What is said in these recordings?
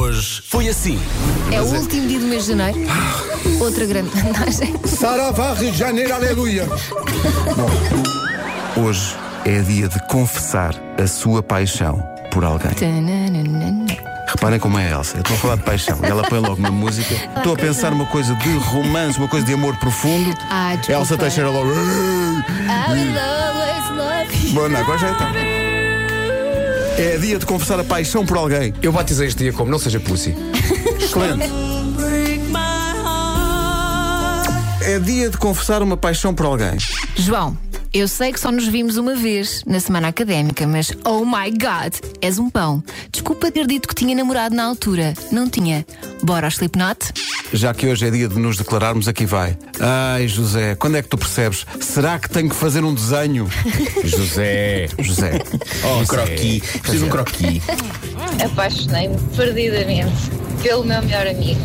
Hoje foi assim. É o último dia do mês de janeiro. Outra grande vantagem. Saravá, Rio de Janeiro, aleluia. Hoje é dia de confessar a sua paixão por alguém. Reparem como é a Elsa. Eu estou a falar de paixão ela põe logo uma música. Estou a pensar uma coisa de romance, uma coisa de amor profundo. Ah. Elsa Teixeira logo. I will always love you. Bom, não, agora já está. É dia de confessar a paixão por alguém. Eu batizei este dia como não seja pussy. Excelente. É dia de confessar uma paixão por alguém. João, eu sei que só nos vimos uma vez na semana académica, mas oh my god, és um pão. Desculpa ter dito que tinha namorado na altura. Não tinha. Bora ao Slipknot? Já que hoje é dia de nos declararmos, aqui vai. Ai, José, quando é que tu percebes? Será que tenho que fazer um desenho? José. José. Oh, um croqui. Preciso de um croqui. Apaixonei-me perdidamente pelo meu melhor amigo.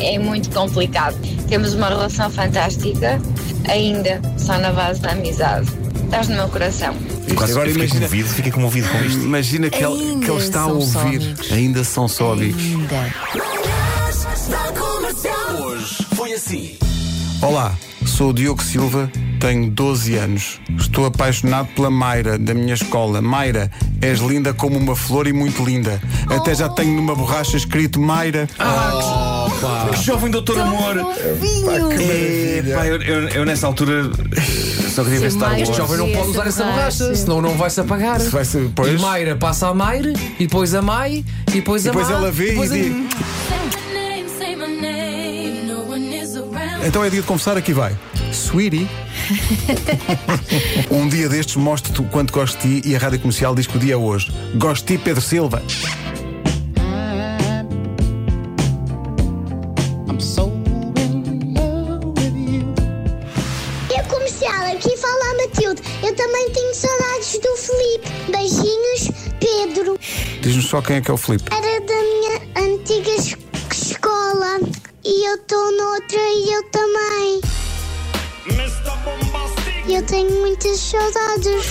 É muito complicado. Temos uma relação fantástica, ainda só na base da amizade. Estás no meu coração. Agora Fiquei imagina, comovido, fiquei comovido com isto. imagina que ele, que ele está a ouvir. Ainda são só amigos. Ainda. Hoje foi assim. Olá, sou o Diogo Silva, tenho 12 anos. Estou apaixonado pela Mayra, da minha escola. Mayra, és linda como uma flor e muito linda. Até já tenho numa borracha escrito Mayra. Que jovem doutor amor. É, pá, eu, eu- eu nessa altura só queria ver Star mais Wars. Este jovem não pode usar essa borracha, senão não vai-se apagar. Se vai ser- E pois. Mayra passa a Mayra, e depois a Mai, e depois a Depois Má, ela vê e depois a- diz. Então é dia de confessar, aqui vai. Sweetie. um dia destes mostro-te o quanto gosto de ti e a rádio comercial diz que o dia é hoje. Gosto de ti, Pedro Silva. Comercial, aqui fala a Matilde. Eu também tenho saudades do Felipe. Beijinhos, Pedro. Diz-nos só quem é que é o Filipe. Era da minha antiga es- escola. E eu estou noutra e eu também. Eu tenho muitas saudades.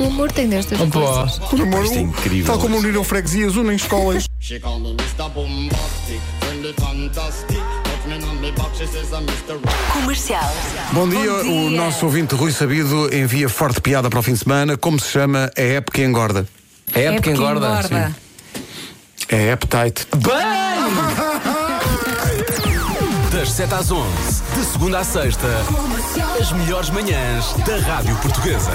O amor tem destas Opa. coisas. Por amor, Isto é incrível. Tal como uniram freguesias, unem escolas. I'm Mr. Right. Bom dia. o nosso ouvinte Rui Sabido envia forte piada para o fim de semana. Como se chama a época que engorda? É época engorda. Sim. É appetite. Das 7 às 11, de segunda à sexta, as melhores manhãs da Rádio Portuguesa.